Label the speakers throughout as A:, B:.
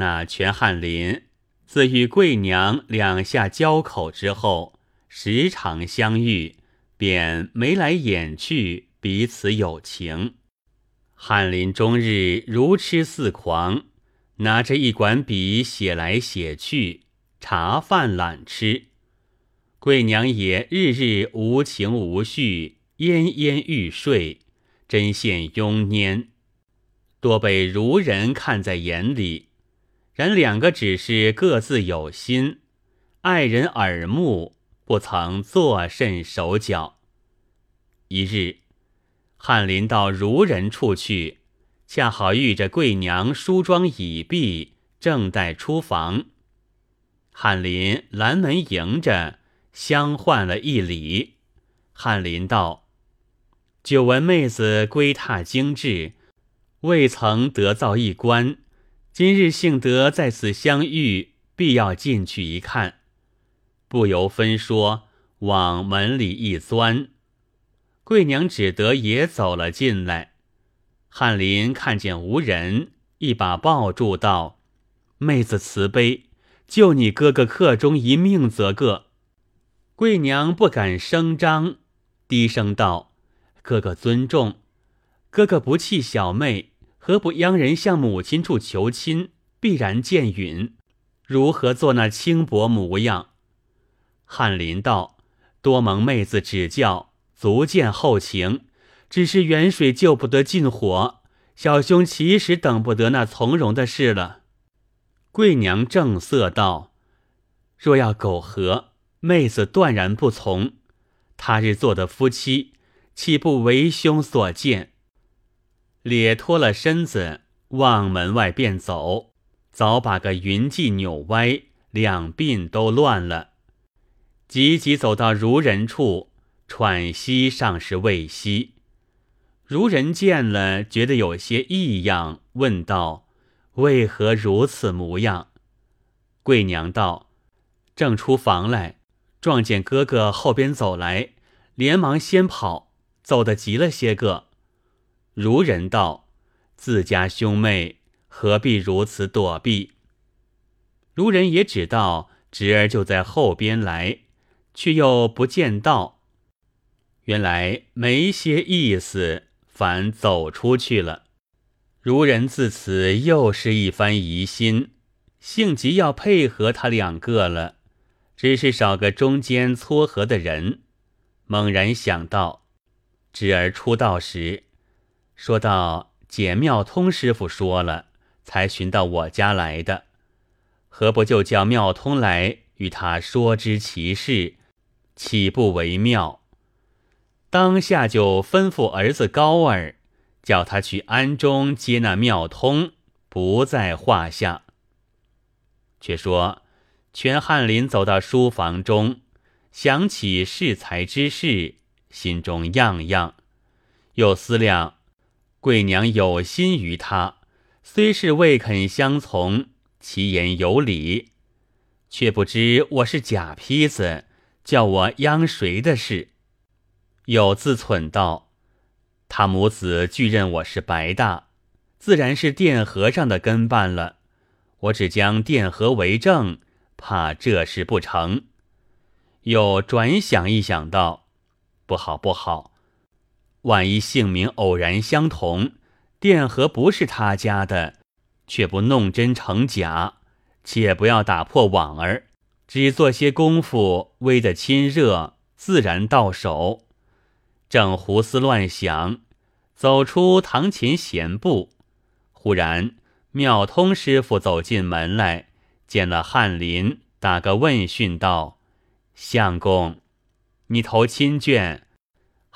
A: 那全翰林自与贵娘两下交口之后，时常相遇，便眉来眼去，彼此有情。翰林终日如痴似狂，拿着一管笔写来写去，茶饭懒吃。贵娘也日日无情无绪，奄奄欲睡，针线慵蔫，多被儒人看在眼里。然两个只是各自有心，爱人耳目，不曾作甚手脚。一日。翰林到如人处去，恰好遇着贵娘梳妆已毕，正待出房。翰林拦门迎着，相换了一礼。翰林道：“久闻妹子归榻精致，未曾得造一官，今日幸得在此相遇，必要进去一看。”不由分说，往门里一钻。贵娘只得也走了进来。翰林看见无人，一把抱住道：“妹子慈悲，救你哥哥客中一命则个。”贵娘不敢声张，低声道：“哥哥尊重，哥哥不弃小妹，何不央人向母亲处求亲？必然见允，如何做那轻薄模样？”翰林道：“多蒙妹子指教。”足见后情，只是远水救不得近火，小兄其实等不得那从容的事了。贵娘正色道：“若要苟合，妹子断然不从。他日做的夫妻，岂不为兄所见？”咧脱了身子，往门外便走，早把个云髻扭歪，两鬓都乱了，急急走到如人处。喘息尚是未息，如人见了，觉得有些异样，问道：“为何如此模样？”贵娘道：“正出房来，撞见哥哥后边走来，连忙先跑，走得急了些个。”如人道：“自家兄妹何必如此躲避？”如人也只道侄儿就在后边来，却又不见道。原来没些意思，反走出去了。如人自此又是一番疑心，性急要配合他两个了，只是少个中间撮合的人。猛然想到，侄儿出道时，说到解妙通师傅说了，才寻到我家来的，何不就叫妙通来与他说知其事，岂不为妙？当下就吩咐儿子高儿，叫他去庵中接那妙通，不在话下。却说全翰林走到书房中，想起适才之事，心中样样，又思量贵娘有心于他，虽是未肯相从，其言有理，却不知我是假坯子，叫我央谁的事。有自忖道：“他母子俱认我是白大，自然是殿和尚的跟办了。我只将殿和为证，怕这事不成。”又转想一想道：“不好不好，万一姓名偶然相同，殿和不是他家的，却不弄真成假，且不要打破网儿，只做些功夫，煨得亲热，自然到手。”正胡思乱想，走出堂前闲步，忽然妙通师傅走进门来，见了翰林，打个问讯道：“相公，你投亲眷，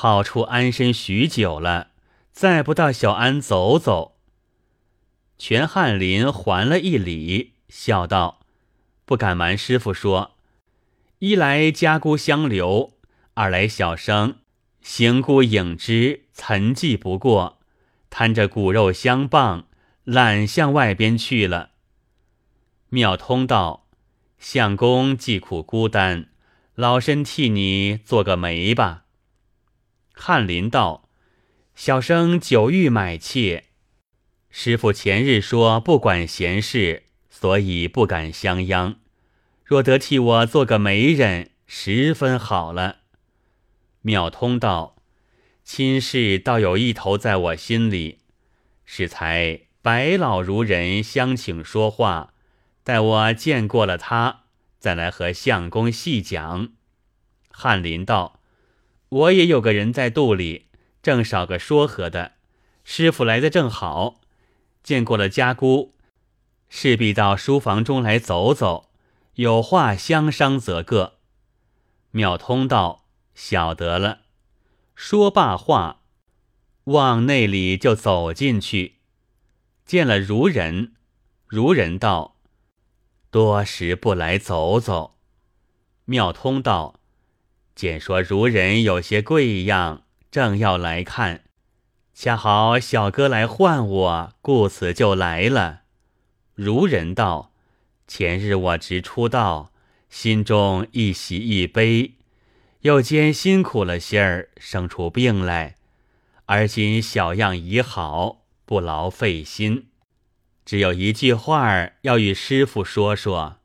A: 好处安身许久了，再不到小安走走。”全翰林还了一礼，笑道：“不敢瞒师傅说，一来家姑相留，二来小生。”行孤影之，岑寂不过，贪着骨肉相傍，懒向外边去了。妙通道：“相公既苦孤单，老身替你做个媒吧。”翰林道：“小生久欲买妾，师傅前日说不管闲事，所以不敢相央。若得替我做个媒人，十分好了。”妙通道：“亲事倒有一头在我心里，是才白老如人相请说话，待我见过了他，再来和相公细讲。”翰林道：“我也有个人在肚里，正少个说和的。师傅来的正好，见过了家姑，势必到书房中来走走，有话相商则个。”妙通道。晓得了，说罢话，往内里就走进去，见了如人，如人道：“多时不来走走。”妙通道：“见说如人有些贵样，正要来看，恰好小哥来唤我，故此就来了。”如人道：“前日我直出道，心中一喜一悲。”又兼辛苦了些儿，生出病来，而今小样已好，不劳费心。只有一句话要与师傅说说。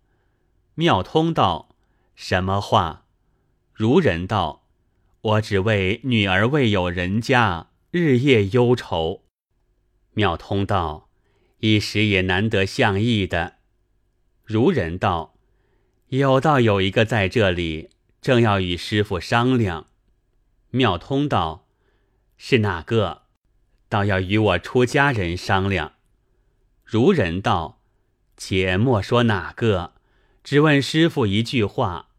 A: 妙通道：“什么话？”如人道：“我只为女儿未有人家，日夜忧愁。”妙通道：“一时也难得相意的。”如人道：“有道有一个在这里。”正要与师傅商量，妙通道：“是哪个？倒要与我出家人商量。”如人道：“且莫说哪个，只问师傅一句话。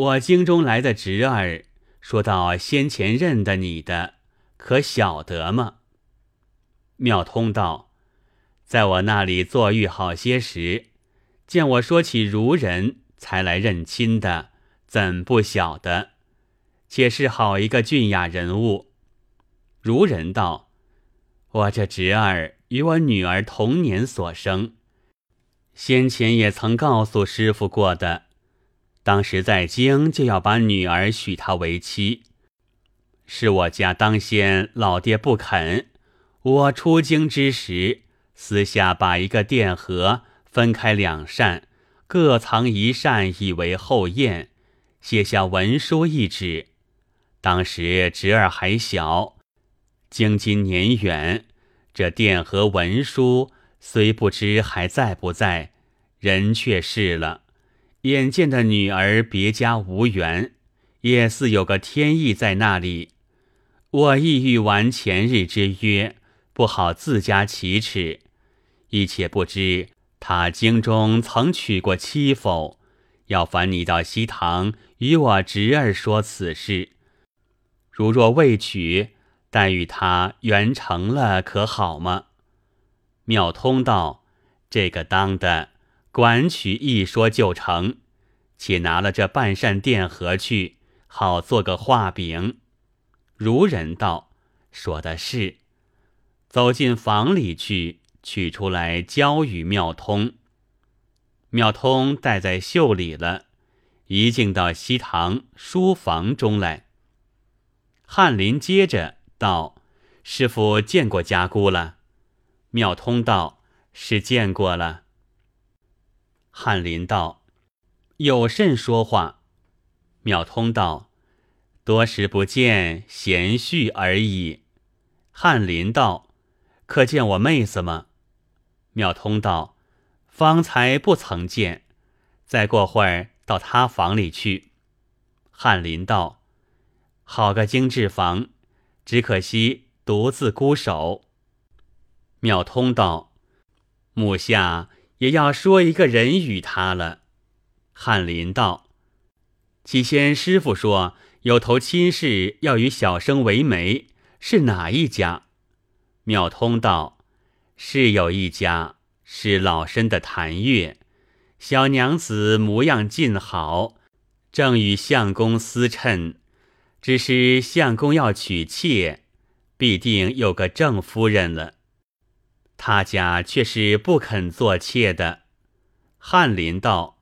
A: 我京中来的侄儿，说到先前认得你的，可晓得吗？”妙通道：“在我那里坐狱好些时，见我说起如人，才来认亲的。”怎不晓得？且是好一个俊雅人物。如人道：“我这侄儿与我女儿同年所生，先前也曾告诉师傅过的。当时在京就要把女儿许他为妻，是我家当先老爹不肯。我出京之时，私下把一个电盒分开两扇，各藏一扇，以为后验。”写下文书一纸，当时侄儿还小，经今年远，这电和文书虽不知还在不在，人却是了。眼见的女儿别家无缘，也似有个天意在那里。我意欲完前日之约，不好自家启齿，一且不知他京中曾娶过妻否？要烦你到西堂与我侄儿说此事。如若未娶，待与他圆成了，可好吗？妙通道：“这个当的，管取一说就成。且拿了这半扇电盒去，好做个画饼。”如人道：“说的是。”走进房里去，取出来交与妙通。妙通带在袖里了，一进到西堂书房中来。翰林接着道：“师傅见过家姑了。”妙通道：“是见过了。”翰林道：“有甚说话？”妙通道：“多时不见，闲叙而已。”翰林道：“可见我妹子吗？”妙通道。方才不曾见，再过会儿到他房里去。翰林道：“好个精致房，只可惜独自孤守。”妙通道：“母下也要说一个人与他了。”翰林道：“起先师傅说有头亲事要与小生为媒，是哪一家？”妙通道：“是有一家。”是老身的谭月，小娘子模样尽好，正与相公私衬。只是相公要娶妾，必定有个正夫人了。他家却是不肯做妾的。翰林道：“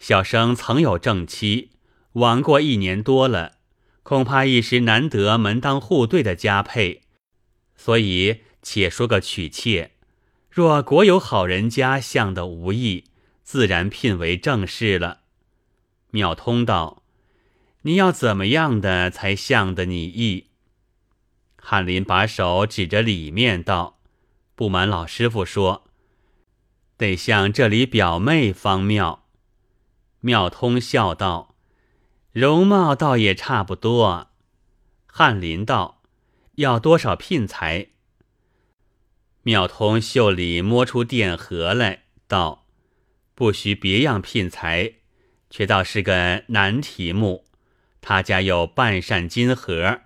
A: 小生曾有正妻，亡过一年多了，恐怕一时难得门当户对的佳配，所以且说个娶妾。”若国有好人家相的无异，自然聘为正室了。妙通道：“你要怎么样的才像得你意？”翰林把手指着里面道：“不瞒老师傅说，得向这里表妹方妙。”妙通笑道：“容貌倒也差不多。”翰林道：“要多少聘才？”妙通袖里摸出电盒来，道：“不需别样聘才，却倒是个难题目。他家有半扇金盒，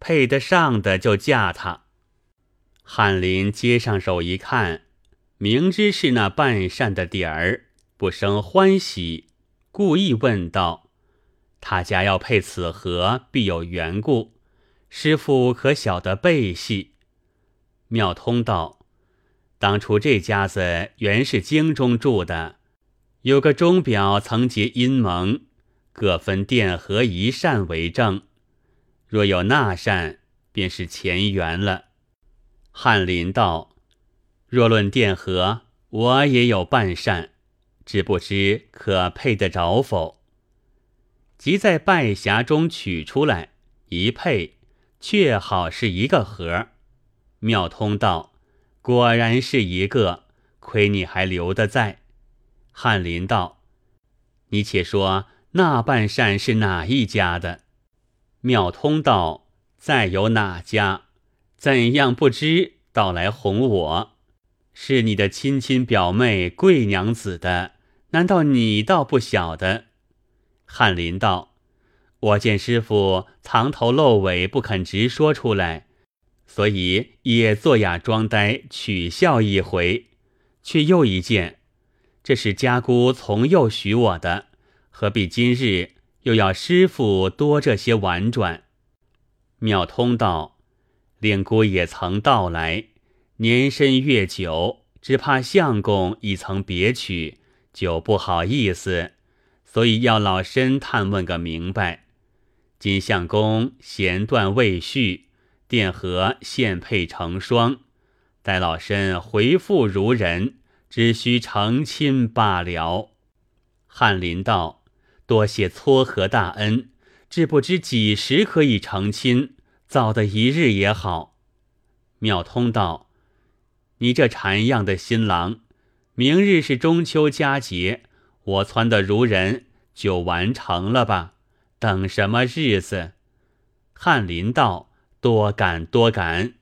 A: 配得上的就嫁他。”翰林接上手一看，明知是那半扇的点儿，不生欢喜，故意问道：“他家要配此盒，必有缘故。师傅可晓得背戏？”妙通道：“当初这家子原是京中住的，有个钟表曾结阴盟，各分殿和一扇为证。若有那扇，便是前缘了。”翰林道：“若论殿和，我也有半扇，只不知可配得着否？”即在拜匣中取出来一配，却好是一个盒。妙通道：“果然是一个，亏你还留得在。”翰林道：“你且说那半扇是哪一家的？”妙通道：“再有哪家？怎样不知？倒来哄我？是你的亲亲表妹贵娘子的？难道你倒不晓得？”翰林道：“我见师傅藏头露尾，不肯直说出来。”所以也作哑装呆，取笑一回，却又一见，这是家姑从幼许我的，何必今日又要师傅多这些婉转？妙通道，令姑也曾到来，年深月久，只怕相公已曾别娶，就不好意思，所以要老身探问个明白。今相公弦断未续。殿和现配成双，待老身回复如人，只需成亲罢了。翰林道：“多谢撮合大恩，只不知几时可以成亲？早的一日也好。”妙通道：“你这禅样的新郎，明日是中秋佳节，我撺的如人就完成了吧？等什么日子？”翰林道。多感多感。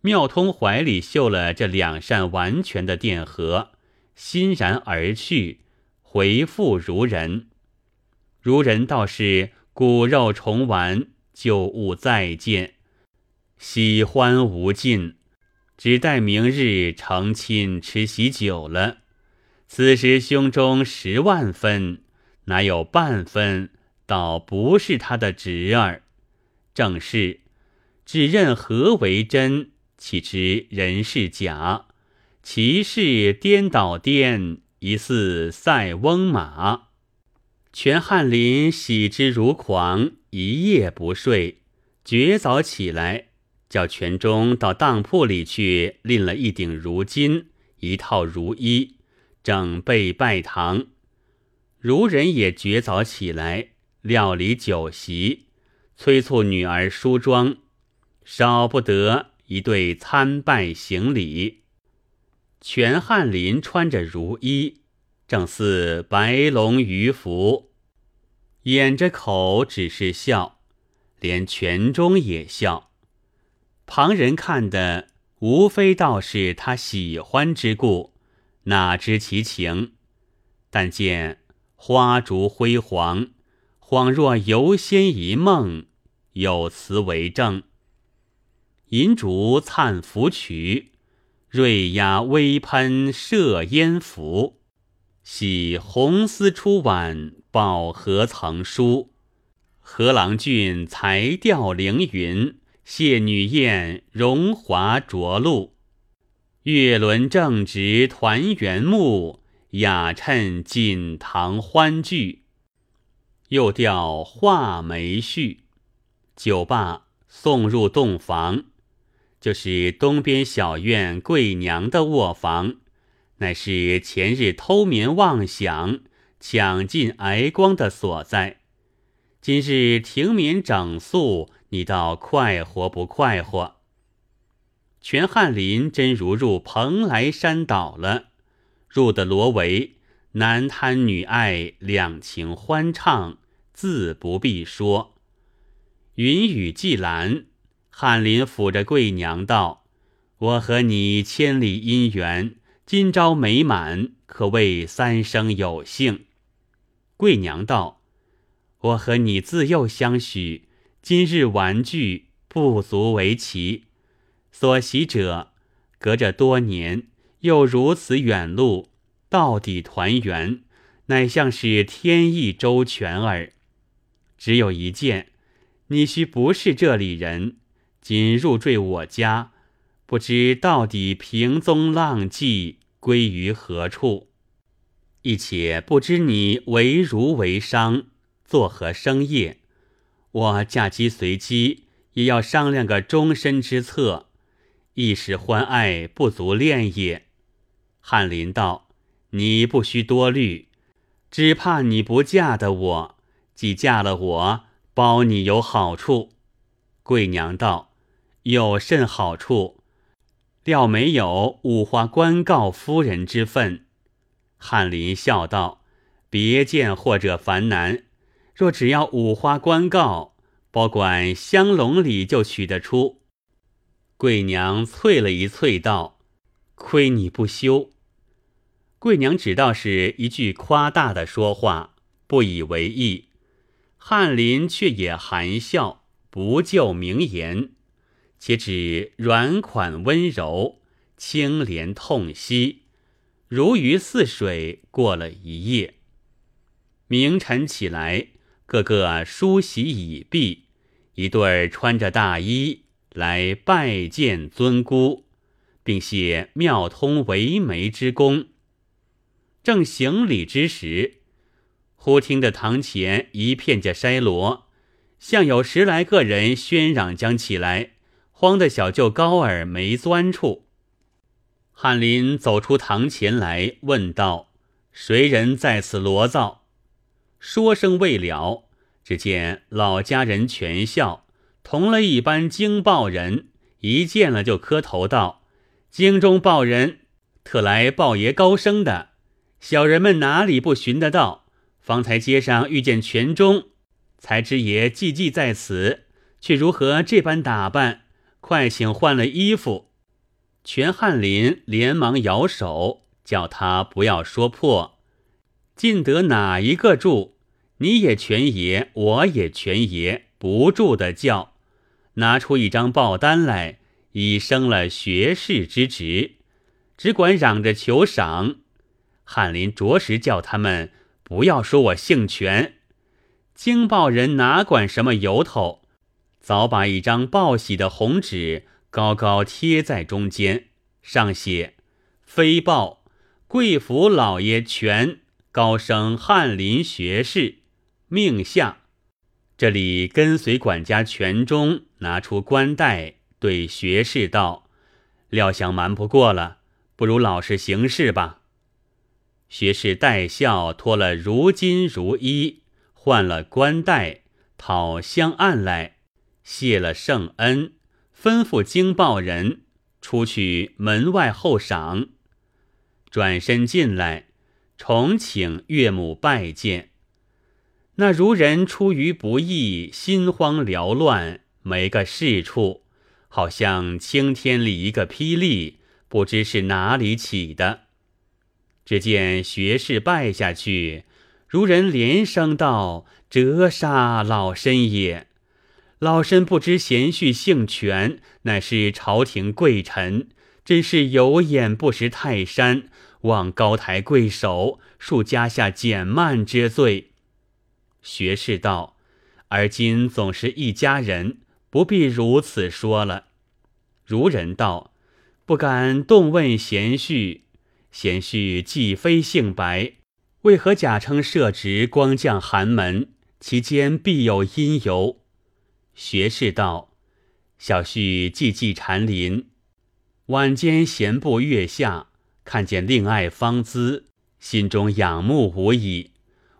A: 妙通怀里绣了这两扇完全的电盒，欣然而去，回复如人。如人倒是骨肉重完，旧物再见，喜欢无尽，只待明日成亲吃喜酒了。此时胸中十万分，哪有半分倒不是他的侄儿？正是，只认何为真，岂知人是假？其事颠倒颠，疑似塞翁马。全翰林喜之如狂，一夜不睡，绝早起来，叫全中到当铺里去拎了一顶如巾，一套如衣，整备拜堂。如人也绝早起来，料理酒席。催促女儿梳妆，少不得一对参拜行礼。全翰林穿着如衣，正似白龙鱼服，掩着口只是笑，连全中也笑。旁人看的无非道是他喜欢之故，哪知其情？但见花烛辉煌，恍若游仙一梦。有词为证：银烛灿浮曲，瑞鸦微喷射烟浮。喜红丝出碗，宝盒曾书。何郎俊才调凌云，谢女燕荣华着陆。月轮正值团圆木，雅趁锦堂欢聚。又调画眉序。酒罢，送入洞房，就是东边小院贵娘的卧房，乃是前日偷眠妄想、抢尽挨光的所在。今日停眠整宿，你倒快活不快活？全翰林真如入蓬莱山岛了，入的罗帷，男贪女爱，两情欢畅，自不必说。云雨既阑，翰林抚着贵娘道：“我和你千里姻缘，今朝美满，可谓三生有幸。”贵娘道：“我和你自幼相许，今日玩聚，不足为奇。所喜者，隔着多年，又如此远路，到底团圆，乃像是天意周全耳。只有一件。”你须不是这里人，今入赘我家，不知到底平踪浪迹，归于何处？亦且不知你为儒为商，作何生业？我嫁鸡随鸡，也要商量个终身之策。一时欢爱不足恋也。翰林道：“你不须多虑，只怕你不嫁的我，既嫁了我。”包你有好处，贵娘道：“有甚好处？料没有五花官告夫人之分。”翰林笑道：“别见或者烦难，若只要五花官告，保管香笼里就取得出。”贵娘啐了一啐道：“亏你不休。”贵娘只道是一句夸大的说话，不以为意。翰林却也含笑，不就明言，且只软款温柔，清廉痛惜，如鱼似水过了一夜。明晨起来，个个梳洗已毕，一对儿穿着大衣来拜见尊姑，并谢妙通为媒之功。正行礼之时。忽听得堂前一片着筛锣，像有十来个人喧嚷将起来，慌得小舅高儿没钻处。翰林走出堂前来，问道：“谁人在此罗造？”说声未了，只见老家人全笑，同了一班京报人，一见了就磕头道：“京中报人，特来报爷高升的，小人们哪里不寻得到？”方才街上遇见全忠，才知爷寂寂在此，却如何这般打扮？快请换了衣服。全翰林连忙摇手，叫他不要说破。进得哪一个住？你也全爷，我也全爷，不住的叫。拿出一张报单来，已升了学士之职，只管嚷着求赏。翰林着实叫他们。不要说我姓权，京报人哪管什么由头，早把一张报喜的红纸高高贴在中间，上写“飞报贵府老爷全高升翰林学士，命下”。这里跟随管家全忠拿出官带，对学士道：“料想瞒不过了，不如老实行事吧。”学士带孝脱了如金如衣，换了冠带，讨香案来，谢了圣恩，吩咐经报人出去门外候赏。转身进来，重请岳母拜见。那孺人出于不义，心慌缭乱，没个是处，好像青天里一个霹雳，不知是哪里起的。只见学士拜下去，如人连声道：“折杀老身也！老身不知贤婿姓权，乃是朝廷贵臣，真是有眼不识泰山，望高抬贵手，恕家下减慢之罪。”学士道：“而今总是一家人，不必如此说了。”如人道：“不敢动问贤婿。”贤婿既非姓白，为何假称设职光降寒门？其间必有因由。学士道：小婿寂寂禅林，晚间闲步月下，看见令爱芳姿，心中仰慕无已。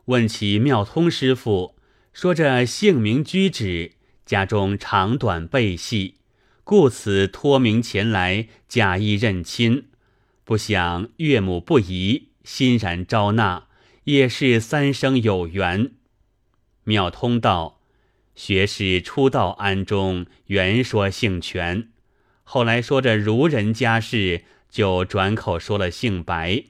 A: 问起妙通师傅，说这姓名居止，家中长短辈系，故此托名前来假意认亲。不想岳母不疑，欣然招纳，也是三生有缘。妙通道。学士初到安中，原说姓权，后来说着儒人家事，就转口说了姓白。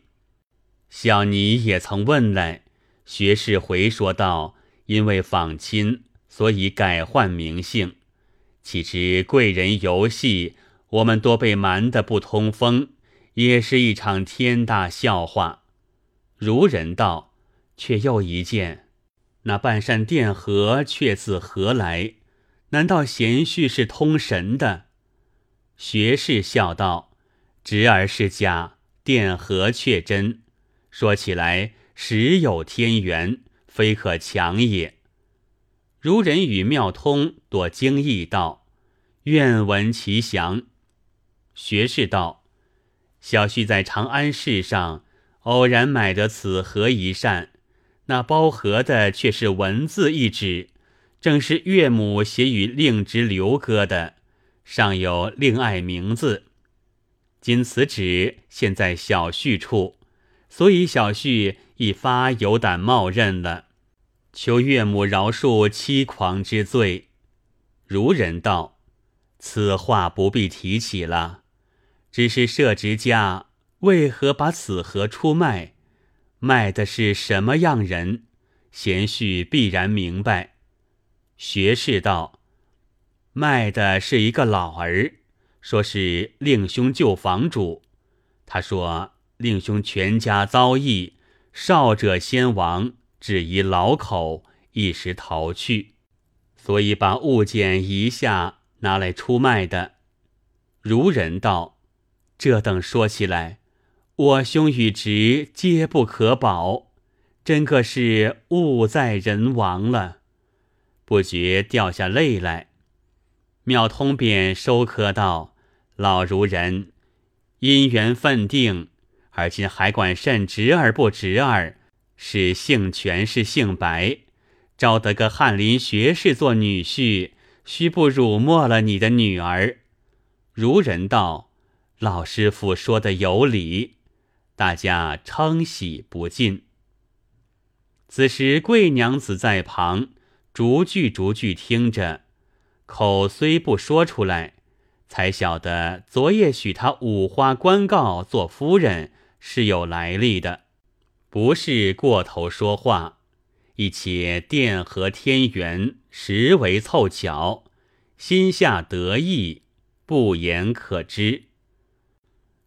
A: 小尼也曾问来，学士回说道：“因为访亲，所以改换名姓。岂知贵人游戏，我们多被瞒得不通风，也是一场天大笑话。”儒人道：“却又一件。”那半扇电荷却自何来？难道贤婿是通神的？学士笑道：“侄儿是假，电荷却真。说起来，实有天缘，非可强也。”如人与妙通多惊异道：“愿闻其详。”学士道：“小婿在长安市上偶然买得此盒一扇。”那包盒的却是文字一纸，正是岳母写与令侄刘哥的，上有令爱名字。今此纸现在小婿处，所以小婿一发有胆冒认了，求岳母饶恕欺狂之罪。如人道：“此话不必提起了，只是摄职家为何把此盒出卖？”卖的是什么样人？贤婿必然明白。学士道：“卖的是一个老儿，说是令兄旧房主。他说令兄全家遭疫，少者先亡，只遗老口，一时逃去，所以把物件一下拿来出卖的。”如人道：“这等说起来。”我兄与侄皆不可保，真个是物在人亡了，不觉掉下泪来。妙通便收科道：“老孺人，因缘分定，而今还管甚侄儿不侄儿？是姓权是姓白？招得个翰林学士做女婿，须不辱没了你的女儿？”如人道：“老师傅说的有理。”大家称喜不尽。此时贵娘子在旁，逐句逐句听着，口虽不说出来，才晓得昨夜许她五花官告做夫人是有来历的，不是过头说话。一且殿和天缘实为凑巧，心下得意，不言可知。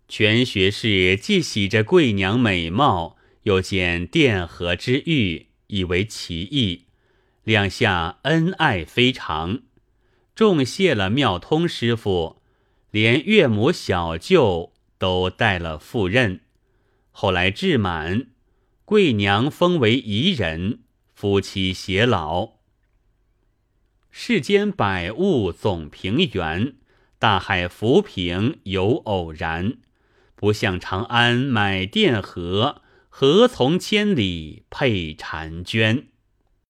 A: 全学士既喜着贵娘美貌，又见殿和之玉，以为奇异，两下恩爱非常，重谢了妙通师傅，连岳母小舅都带了赴任。后来至满，贵娘封为宜人，夫妻偕老。世间百物总平原，大海浮萍有偶然。不向长安买钿盒，何从千里配婵娟？